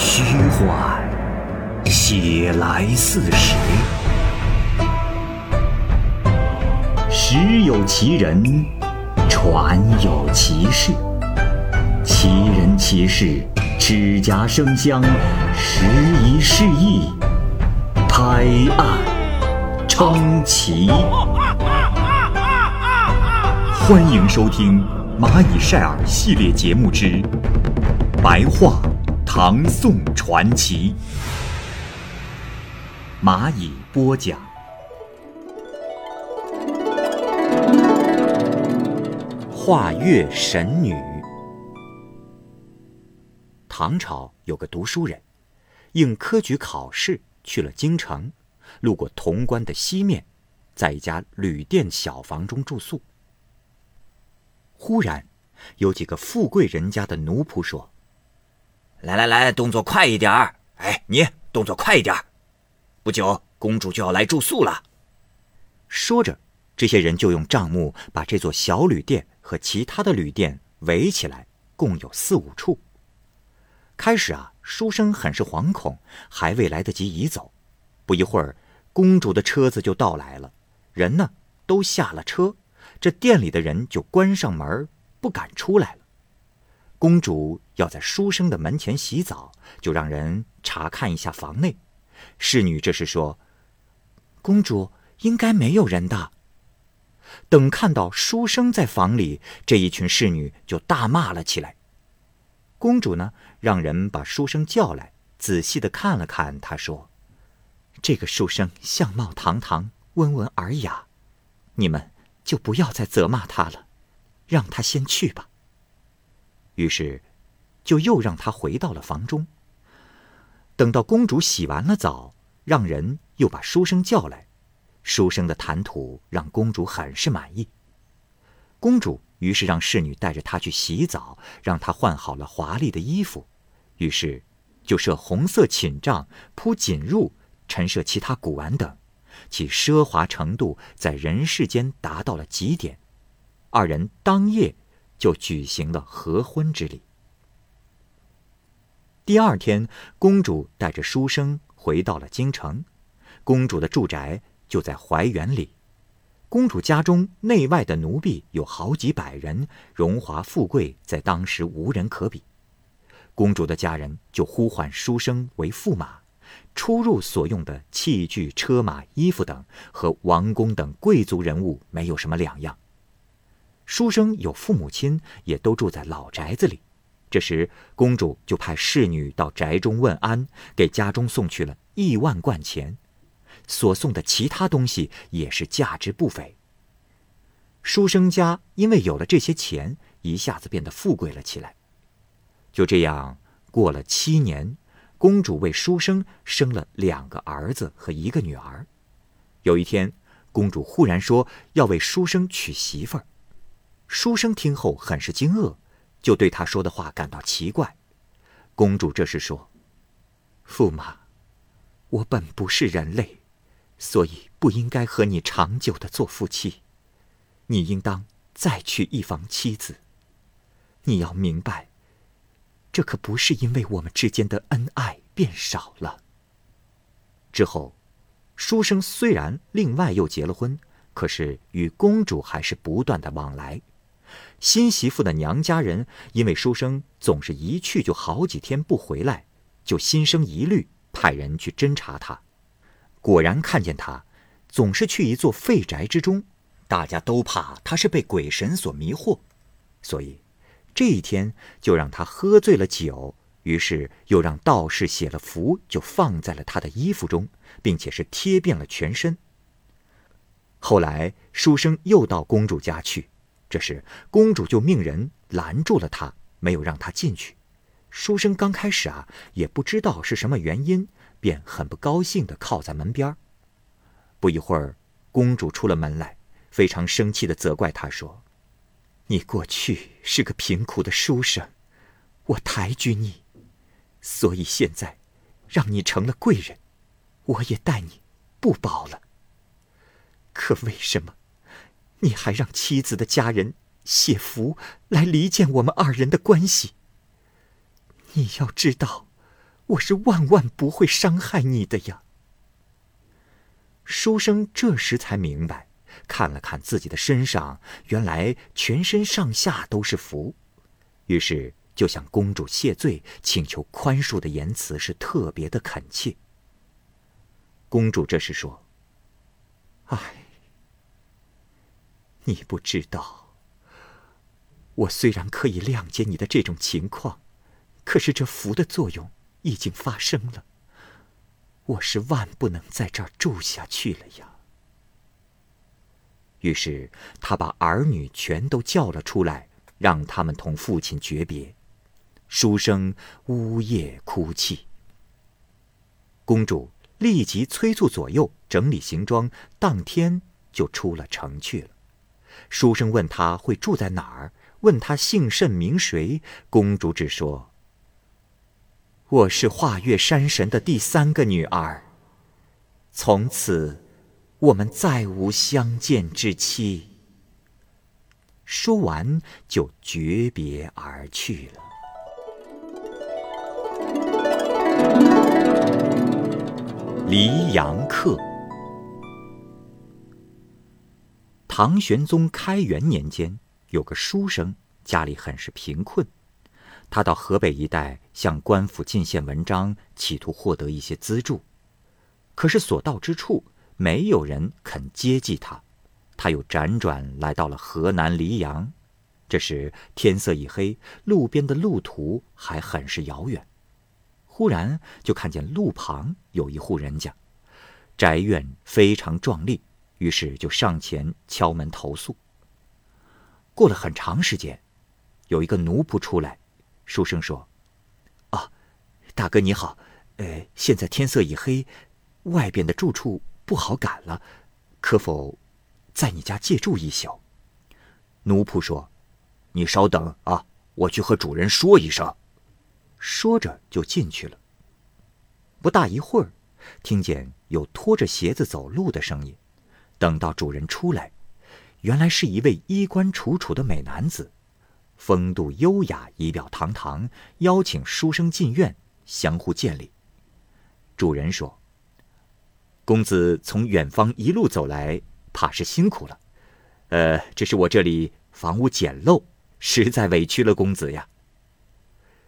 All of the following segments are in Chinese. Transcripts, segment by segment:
虚幻，写来似实。实有其人，传有其事。其人其事，指甲生香，时移世易，拍案称奇。欢迎收听《蚂蚁晒尔》系列节目之《白话唐宋传奇》，蚂蚁播讲。画月神女。唐朝有个读书人，应科举考试去了京城，路过潼关的西面，在一家旅店小房中住宿。忽然，有几个富贵人家的奴仆说：“来来来，动作快一点儿！哎，你动作快一点儿！不久，公主就要来住宿了。”说着，这些人就用帐幕把这座小旅店和其他的旅店围起来，共有四五处。开始啊，书生很是惶恐，还未来得及移走，不一会儿，公主的车子就到来了，人呢都下了车。这店里的人就关上门，不敢出来了。公主要在书生的门前洗澡，就让人查看一下房内。侍女这时说：“公主应该没有人的。”等看到书生在房里，这一群侍女就大骂了起来。公主呢，让人把书生叫来，仔细的看了看。她说：“这个书生相貌堂堂，温文尔雅，你们。”就不要再责骂他了，让他先去吧。于是，就又让他回到了房中。等到公主洗完了澡，让人又把书生叫来。书生的谈吐让公主很是满意。公主于是让侍女带着他去洗澡，让他换好了华丽的衣服。于是，就设红色寝帐，铺锦褥，陈设其他古玩等。其奢华程度在人世间达到了极点，二人当夜就举行了合婚之礼。第二天，公主带着书生回到了京城，公主的住宅就在怀园里。公主家中内外的奴婢有好几百人，荣华富贵在当时无人可比。公主的家人就呼唤书生为驸马。出入所用的器具、车马、衣服等，和王公等贵族人物没有什么两样。书生有父母亲，也都住在老宅子里。这时，公主就派侍女到宅中问安，给家中送去了亿万贯钱，所送的其他东西也是价值不菲。书生家因为有了这些钱，一下子变得富贵了起来。就这样过了七年。公主为书生生了两个儿子和一个女儿。有一天，公主忽然说要为书生娶媳妇儿。书生听后很是惊愕，就对她说的话感到奇怪。公主这时说：“驸马，我本不是人类，所以不应该和你长久的做夫妻。你应当再娶一房妻子。你要明白。”这可不是因为我们之间的恩爱变少了。之后，书生虽然另外又结了婚，可是与公主还是不断的往来。新媳妇的娘家人因为书生总是一去就好几天不回来，就心生疑虑，派人去侦查他。果然看见他总是去一座废宅之中，大家都怕他是被鬼神所迷惑，所以。这一天就让他喝醉了酒，于是又让道士写了符，就放在了他的衣服中，并且是贴遍了全身。后来书生又到公主家去，这时公主就命人拦住了他，没有让他进去。书生刚开始啊也不知道是什么原因，便很不高兴地靠在门边不一会儿，公主出了门来，非常生气地责怪他说。你过去是个贫苦的书生，我抬举你，所以现在让你成了贵人，我也待你不薄了。可为什么你还让妻子的家人写符来离间我们二人的关系？你要知道，我是万万不会伤害你的呀。”书生这时才明白，看了看自己的身上，原来全身上下都是符，于是就向公主谢罪，请求宽恕的言辞是特别的恳切。公主这时说：“唉，你不知道，我虽然可以谅解你的这种情况，可是这符的作用已经发生了，我是万不能在这儿住下去了呀。”于是他把儿女全都叫了出来，让他们同父亲诀别。书生呜咽哭泣。公主。立即催促左右整理行装，当天就出了城去了。书生问他会住在哪儿，问他姓甚名谁。公主只说：“我是华岳山神的第三个女儿。从此，我们再无相见之期。”说完就诀别而去了。黎阳客。唐玄宗开元年间，有个书生，家里很是贫困。他到河北一带向官府进献文章，企图获得一些资助。可是所到之处，没有人肯接济他。他又辗转来到了河南黎阳。这时天色已黑，路边的路途还很是遥远。忽然就看见路旁有一户人家，宅院非常壮丽，于是就上前敲门投诉。过了很长时间，有一个奴仆出来，书生说：“啊，大哥你好，呃，现在天色已黑，外边的住处不好赶了，可否在你家借住一宿？”奴仆说：“你稍等啊，我去和主人说一声。”说着就进去了。不大一会儿，听见有拖着鞋子走路的声音。等到主人出来，原来是一位衣冠楚楚的美男子，风度优雅，仪表堂堂，邀请书生进院，相互见礼。主人说：“公子从远方一路走来，怕是辛苦了。呃，只是我这里房屋简陋，实在委屈了公子呀。”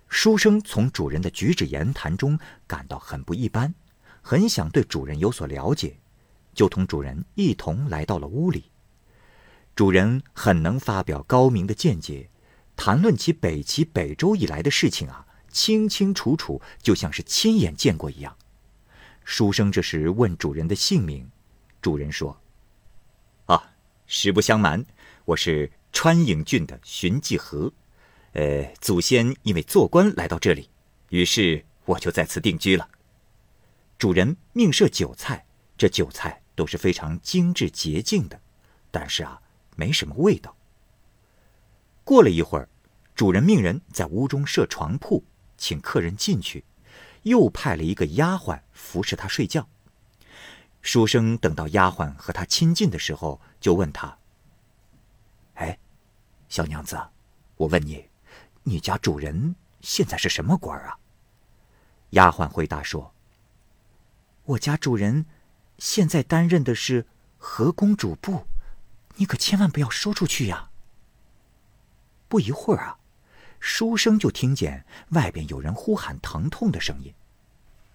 书生从主人的举止言谈中感到很不一般，很想对主人有所了解，就同主人一同来到了屋里。主人很能发表高明的见解，谈论起北齐、北周以来的事情啊，清清楚楚，就像是亲眼见过一样。书生这时问主人的姓名，主人说：“啊，实不相瞒，我是川影郡的荀继和。”呃，祖先因为做官来到这里，于是我就在此定居了。主人命设酒菜，这酒菜都是非常精致洁净的，但是啊，没什么味道。过了一会儿，主人命人在屋中设床铺，请客人进去，又派了一个丫鬟服侍他睡觉。书生等到丫鬟和他亲近的时候，就问他：“哎，小娘子，我问你。”你家主人现在是什么官啊？丫鬟回答说：“我家主人现在担任的是河公主部，你可千万不要说出去呀。”不一会儿啊，书生就听见外边有人呼喊疼痛的声音，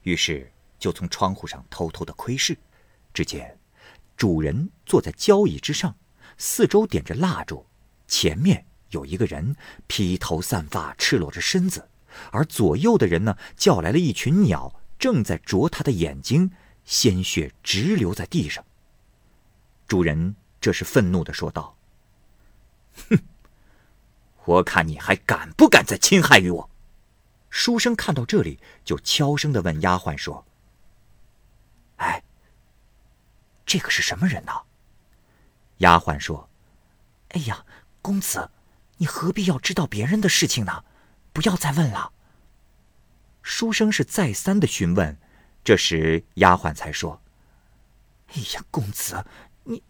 于是就从窗户上偷偷的窥视，只见主人坐在交椅之上，四周点着蜡烛，前面。有一个人披头散发，赤裸着身子，而左右的人呢，叫来了一群鸟，正在啄他的眼睛，鲜血直流在地上。主人这时愤怒的说道：“哼，我看你还敢不敢再侵害于我？”书生看到这里，就悄声的问丫鬟说：“哎，这个是什么人呢？”丫鬟说：“哎呀，公子。”你何必要知道别人的事情呢？不要再问了。书生是再三的询问，这时丫鬟才说：“哎呀，公子，你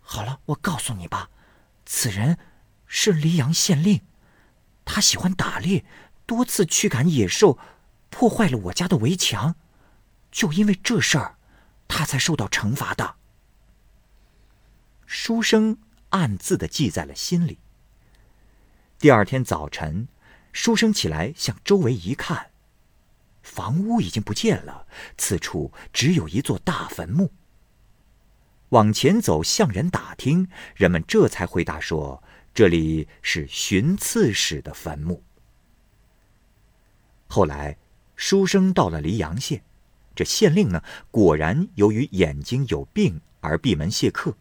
好了，我告诉你吧，此人是黎阳县令，他喜欢打猎，多次驱赶野兽，破坏了我家的围墙，就因为这事儿，他才受到惩罚的。书生暗自的记在了心里。第二天早晨，书生起来向周围一看，房屋已经不见了，此处只有一座大坟墓。往前走，向人打听，人们这才回答说：“这里是寻刺史的坟墓。”后来，书生到了黎阳县，这县令呢，果然由于眼睛有病而闭门谢客。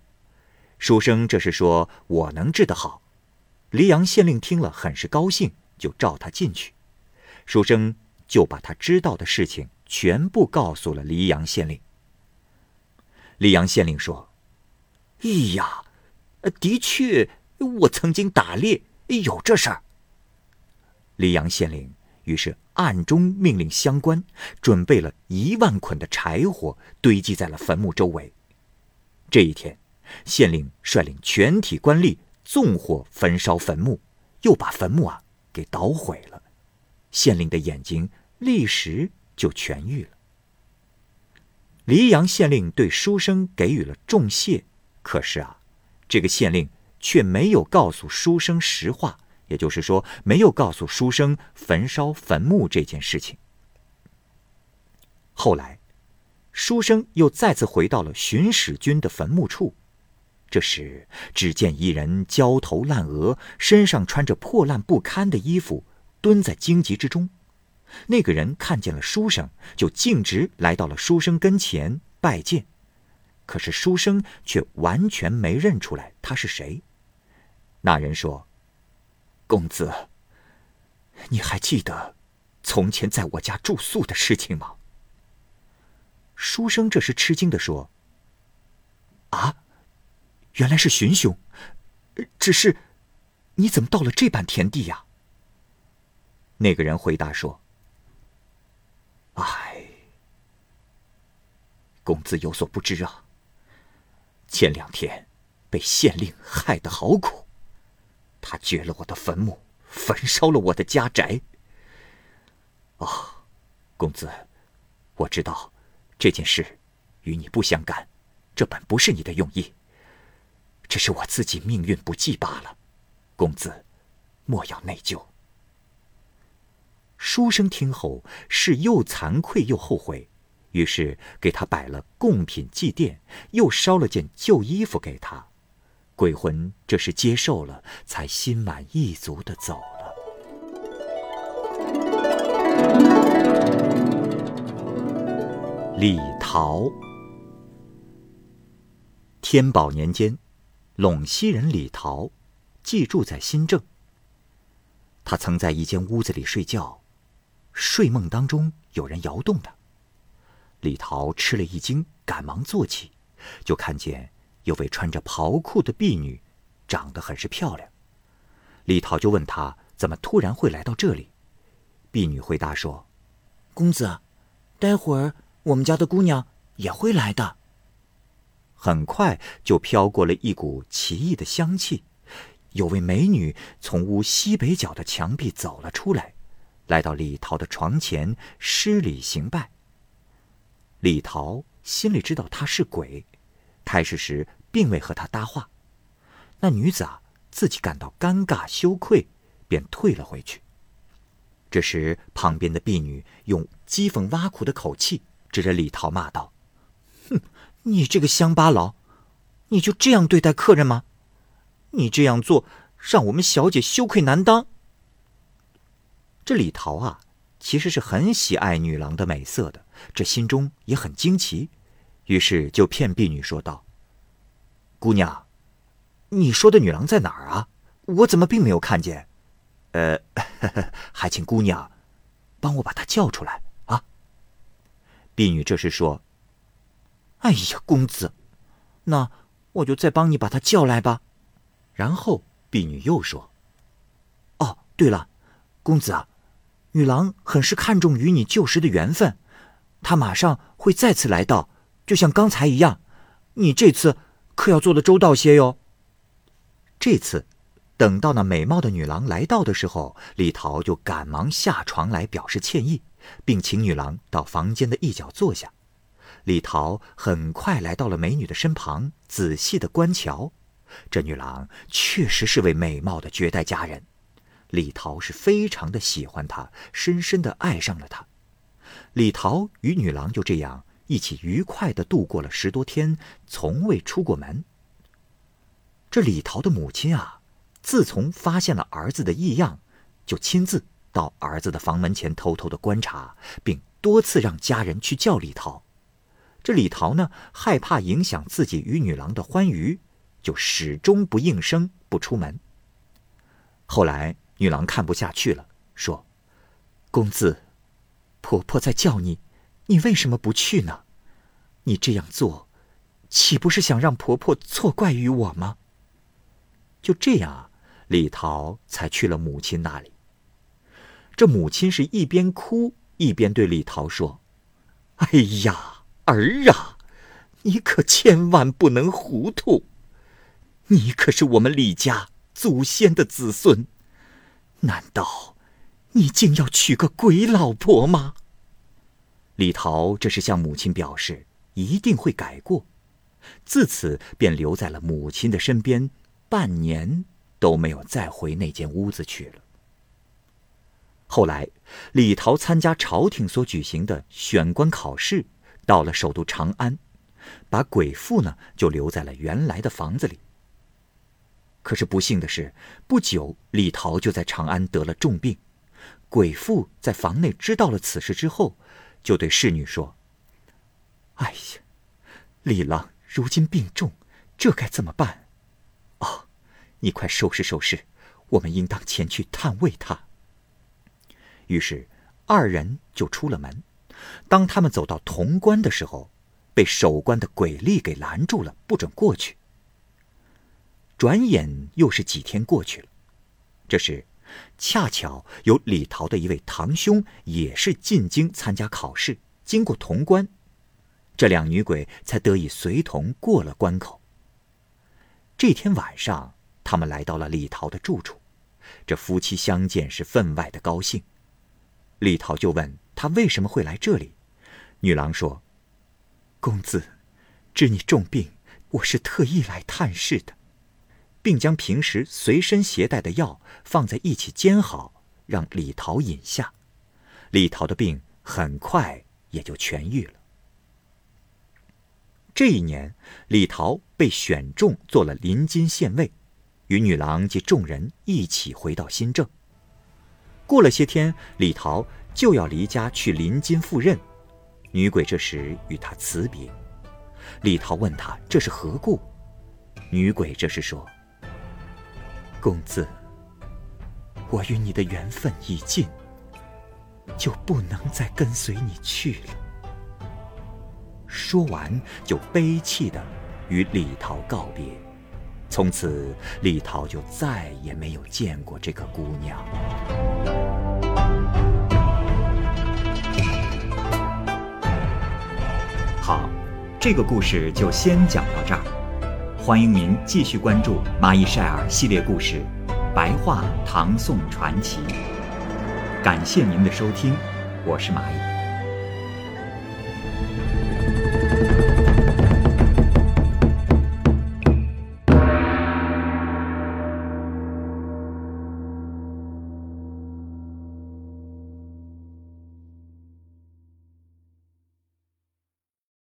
书生这是说：“我能治得好。”黎阳县令听了很是高兴，就召他进去。书生就把他知道的事情全部告诉了黎阳县令。黎阳县令说：“哎呀，的确，我曾经打猎，有这事儿。”黎阳县令于是暗中命令乡官准备了一万捆的柴火，堆积在了坟墓周围。这一天，县令率领全体官吏。纵火焚烧坟墓，又把坟墓啊给捣毁了。县令的眼睛立时就痊愈了。黎阳县令对书生给予了重谢，可是啊，这个县令却没有告诉书生实话，也就是说，没有告诉书生焚烧坟墓这件事情。后来，书生又再次回到了巡使军的坟墓处。这时，只见一人焦头烂额，身上穿着破烂不堪的衣服，蹲在荆棘之中。那个人看见了书生，就径直来到了书生跟前拜见。可是书生却完全没认出来他是谁。那人说：“公子，你还记得从前在我家住宿的事情吗？”书生这时吃惊的说：“啊！”原来是荀兄，只是，你怎么到了这般田地呀？那个人回答说：“唉，公子有所不知啊，前两天被县令害得好苦，他掘了我的坟墓，焚烧了我的家宅。啊，公子，我知道这件事与你不相干，这本不是你的用意。”只是我自己命运不济罢了，公子，莫要内疚。书生听后是又惭愧又后悔，于是给他摆了贡品祭奠，又烧了件旧衣服给他。鬼魂这是接受了，才心满意足的走了。李桃，天宝年间。陇西人李桃，寄住在新郑。他曾在一间屋子里睡觉，睡梦当中有人摇动的。李桃吃了一惊，赶忙坐起，就看见有位穿着袍裤的婢女，长得很是漂亮。李桃就问她怎么突然会来到这里。婢女回答说：“公子，待会儿我们家的姑娘也会来的。”很快就飘过了一股奇异的香气，有位美女从屋西北角的墙壁走了出来，来到李桃的床前施礼行拜。李桃心里知道她是鬼，开始时并未和她搭话。那女子啊，自己感到尴尬羞愧，便退了回去。这时，旁边的婢女用讥讽挖苦的口气指着李桃骂道：“哼！”你这个乡巴佬，你就这样对待客人吗？你这样做让我们小姐羞愧难当。这李桃啊，其实是很喜爱女郎的美色的，这心中也很惊奇，于是就骗婢女说道：“姑娘，你说的女郎在哪儿啊？我怎么并没有看见？呃，还请姑娘帮我把她叫出来啊。”婢女这时说。哎呀，公子，那我就再帮你把她叫来吧。然后婢女又说：“哦，对了，公子啊，女郎很是看重与你旧时的缘分，她马上会再次来到，就像刚才一样。你这次可要做的周到些哟。”这次，等到那美貌的女郎来到的时候，李桃就赶忙下床来表示歉意，并请女郎到房间的一角坐下。李桃很快来到了美女的身旁，仔细的观瞧。这女郎确实是位美貌的绝代佳人，李桃是非常的喜欢他，深深的爱上了他。李桃与女郎就这样一起愉快的度过了十多天，从未出过门。这李桃的母亲啊，自从发现了儿子的异样，就亲自到儿子的房门前偷偷的观察，并多次让家人去叫李桃。这李桃呢，害怕影响自己与女郎的欢愉，就始终不应声，不出门。后来女郎看不下去了，说：“公子，婆婆在叫你，你为什么不去呢？你这样做，岂不是想让婆婆错怪于我吗？”就这样，李桃才去了母亲那里。这母亲是一边哭一边对李桃说：“哎呀！”儿啊，你可千万不能糊涂！你可是我们李家祖先的子孙，难道你竟要娶个鬼老婆吗？李桃这是向母亲表示一定会改过，自此便留在了母亲的身边，半年都没有再回那间屋子去了。后来，李桃参加朝廷所举行的选官考试。到了首都长安，把鬼妇呢就留在了原来的房子里。可是不幸的是，不久李桃就在长安得了重病。鬼父在房内知道了此事之后，就对侍女说：“哎呀，李郎如今病重，这该怎么办？哦，你快收拾收拾，我们应当前去探慰他。”于是二人就出了门。当他们走到潼关的时候，被守关的鬼吏给拦住了，不准过去。转眼又是几天过去了，这时，恰巧有李桃的一位堂兄也是进京参加考试，经过潼关，这两女鬼才得以随同过了关口。这天晚上，他们来到了李桃的住处，这夫妻相见是分外的高兴。李桃就问。他为什么会来这里？女郎说：“公子，知你重病，我是特意来探视的，并将平时随身携带的药放在一起煎好，让李桃饮下。李桃的病很快也就痊愈了。这一年，李桃被选中做了临津县尉，与女郎及众人一起回到新郑。过了些天，李桃。就要离家去临津赴任，女鬼这时与他辞别。李桃问他这是何故，女鬼这时说：“公子，我与你的缘分已尽，就不能再跟随你去了。”说完，就悲泣的与李桃告别。从此，李桃就再也没有见过这个姑娘。好，这个故事就先讲到这儿。欢迎您继续关注《蚂蚁晒尔》系列故事《白话唐宋传奇》。感谢您的收听，我是蚂蚁。